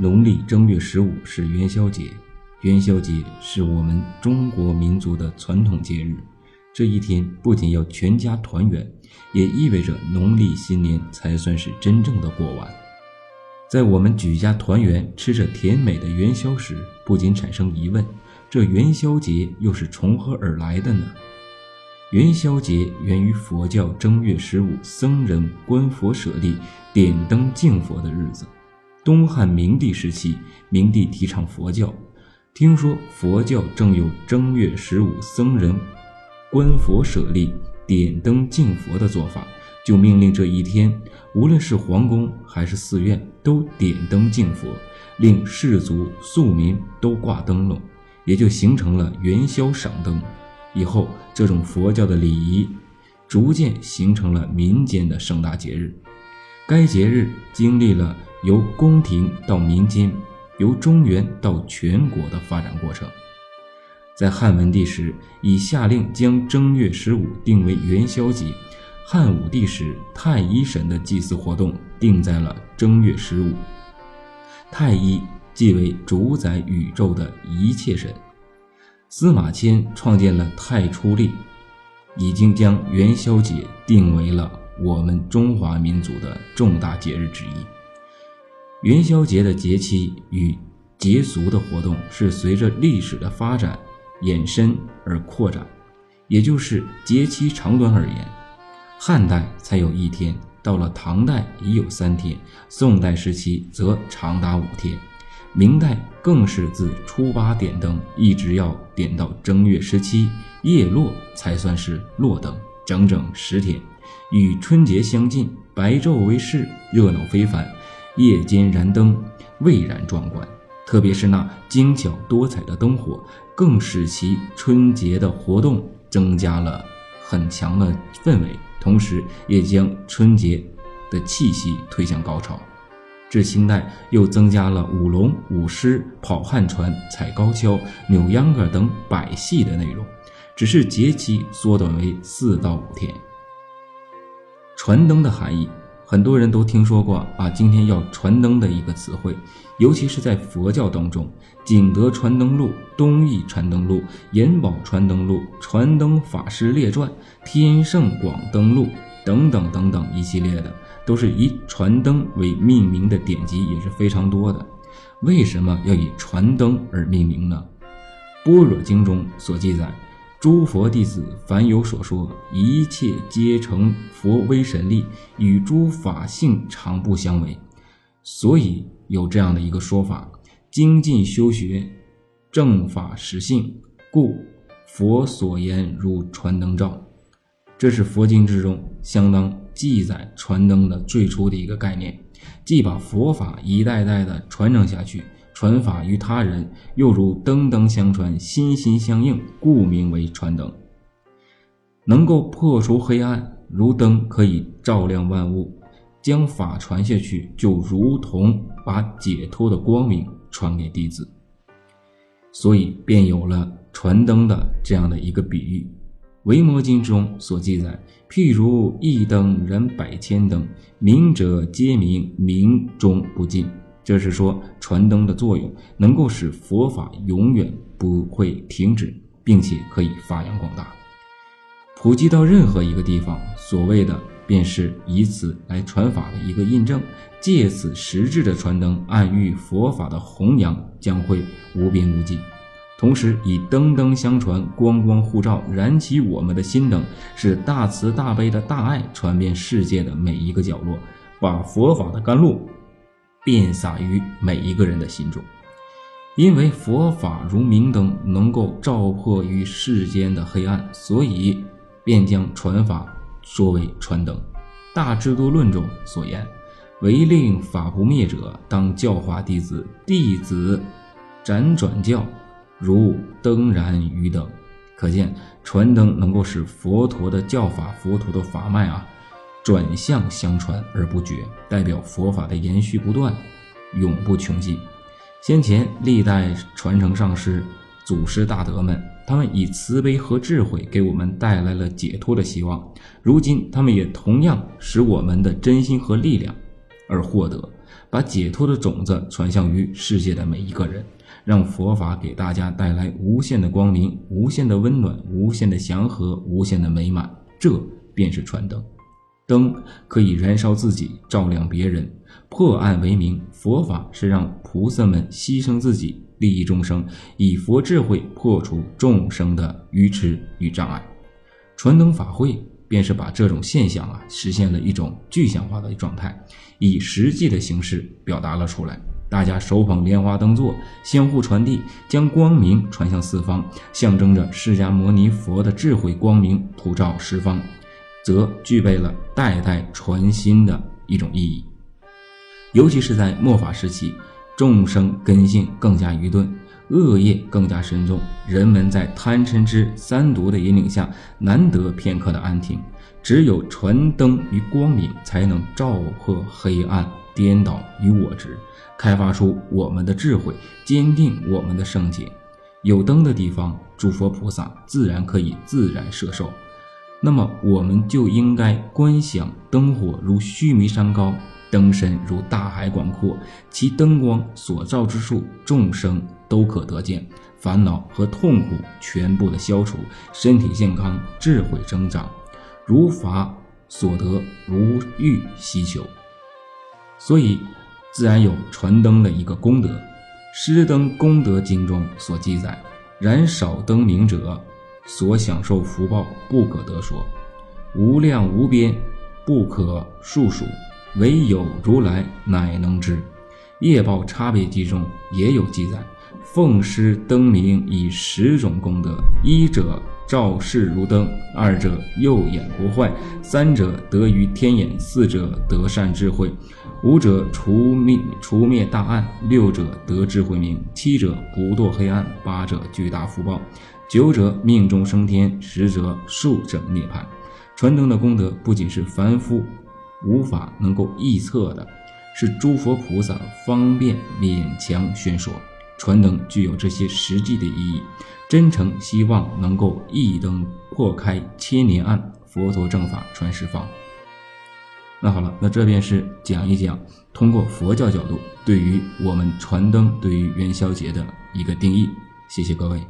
农历正月十五是元宵节，元宵节是我们中国民族的传统节日。这一天不仅要全家团圆，也意味着农历新年才算是真正的过完。在我们举家团圆、吃着甜美的元宵时，不禁产生疑问：这元宵节又是从何而来的呢？元宵节源于佛教正月十五僧人观佛舍利、点灯敬佛的日子。东汉明帝时期，明帝提倡佛教，听说佛教正有正月十五僧人观佛舍利、点灯敬佛的做法，就命令这一天，无论是皇宫还是寺院，都点灯敬佛，令士族庶民都挂灯笼，也就形成了元宵赏灯。以后，这种佛教的礼仪逐渐形成了民间的盛大节日。该节日经历了。由宫廷到民间，由中原到全国的发展过程，在汉文帝时已下令将正月十五定为元宵节；汉武帝时，太一神的祭祀活动定在了正月十五。太一即为主宰宇宙的一切神。司马迁创建了太初历，已经将元宵节定为了我们中华民族的重大节日之一。元宵节的节期与节俗的活动是随着历史的发展延伸而扩展，也就是节期长短而言，汉代才有一天，到了唐代已有三天，宋代时期则长达五天，明代更是自初八点灯，一直要点到正月十七夜落才算是落灯，整整十天，与春节相近，白昼为市，热闹非凡。夜间燃灯，蔚然壮观，特别是那精巧多彩的灯火，更使其春节的活动增加了很强的氛围，同时也将春节的气息推向高潮。至清代，又增加了舞龙、舞狮、跑旱船、踩高跷、扭秧歌等百戏的内容，只是节期缩短为四到五天。传灯的含义。很多人都听说过啊，今天要传灯的一个词汇，尤其是在佛教当中，《景德传灯录》《东义传灯录》《延宝传灯录》《传灯法师列传》《天圣广灯录》等等等等一系列的，都是以传灯为命名的典籍也是非常多的。为什么要以传灯而命名呢？《般若经》中所记载。诸佛弟子凡有所说，一切皆成佛威神力，与诸法性常不相违。所以有这样的一个说法：精进修学，正法实性，故佛所言如传灯照。这是佛经之中相当记载传灯的最初的一个概念，即把佛法一代代的传承下去。传法于他人，又如灯灯相传，心心相应，故名为传灯。能够破除黑暗，如灯可以照亮万物，将法传下去，就如同把解脱的光明传给弟子。所以便有了传灯的这样的一个比喻。维摩经中所记载，譬如一灯燃百千灯，明者皆明，明终不尽。这是说传灯的作用能够使佛法永远不会停止，并且可以发扬光大，普及到任何一个地方。所谓的便是以此来传法的一个印证。借此实质的传灯，暗喻佛法的弘扬将会无边无际。同时以灯灯相传，光光互照，燃起我们的心灯，使大慈大悲的大爱传遍世界的每一个角落，把佛法的甘露。遍洒于每一个人的心中，因为佛法如明灯，能够照破于世间的黑暗，所以便将传法说为传灯。《大智度论》中所言：“唯令法不灭者，当教化弟子；弟子辗转教，如灯燃于灯。”可见传灯能够使佛陀的教法、佛陀的法脉啊。转向相传而不绝，代表佛法的延续不断，永不穷尽。先前历代传承上师、祖师大德们，他们以慈悲和智慧给我们带来了解脱的希望。如今，他们也同样使我们的真心和力量而获得，把解脱的种子传向于世界的每一个人，让佛法给大家带来无限的光明、无限的温暖、无限的祥和、无限的美满。这便是传灯。灯可以燃烧自己，照亮别人，破暗为明。佛法是让菩萨们牺牲自己，利益众生，以佛智慧破除众生的愚痴与障碍。传灯法会便是把这种现象啊，实现了一种具象化的状态，以实际的形式表达了出来。大家手捧莲花灯座，相互传递，将光明传向四方，象征着释迦牟尼佛的智慧光明普照十方。则具备了代代传心的一种意义，尤其是在末法时期，众生根性更加愚钝，恶业更加深重，人们在贪嗔痴三毒的引领下，难得片刻的安停。只有传灯与光明，才能照破黑暗颠倒与我执，开发出我们的智慧，坚定我们的圣洁。有灯的地方，诸佛菩萨自然可以自然摄受。那么我们就应该观想灯火如须弥山高，灯身如大海广阔，其灯光所照之处，众生都可得见，烦恼和痛苦全部的消除，身体健康，智慧增长，如法所得，如欲希求。所以，自然有传灯的一个功德，《施灯功德经》中所记载：燃少灯明者。所享受福报不可得说，无量无边，不可数数，唯有如来乃能知。业报差别记中也有记载：奉师灯明以十种功德，一者照世如灯，二者右眼不坏，三者得于天眼，四者得善智慧，五者除灭除灭大暗，六者得智慧明，七者不堕黑暗，八者巨大福报。九者命中升天，十者速证涅槃。传灯的功德不仅是凡夫无法能够臆测的，是诸佛菩萨方便勉强宣说。传灯具有这些实际的意义，真诚希望能够一灯破开千年暗，佛陀正法传十方。那好了，那这便是讲一讲通过佛教角度对于我们传灯、对于元宵节的一个定义。谢谢各位。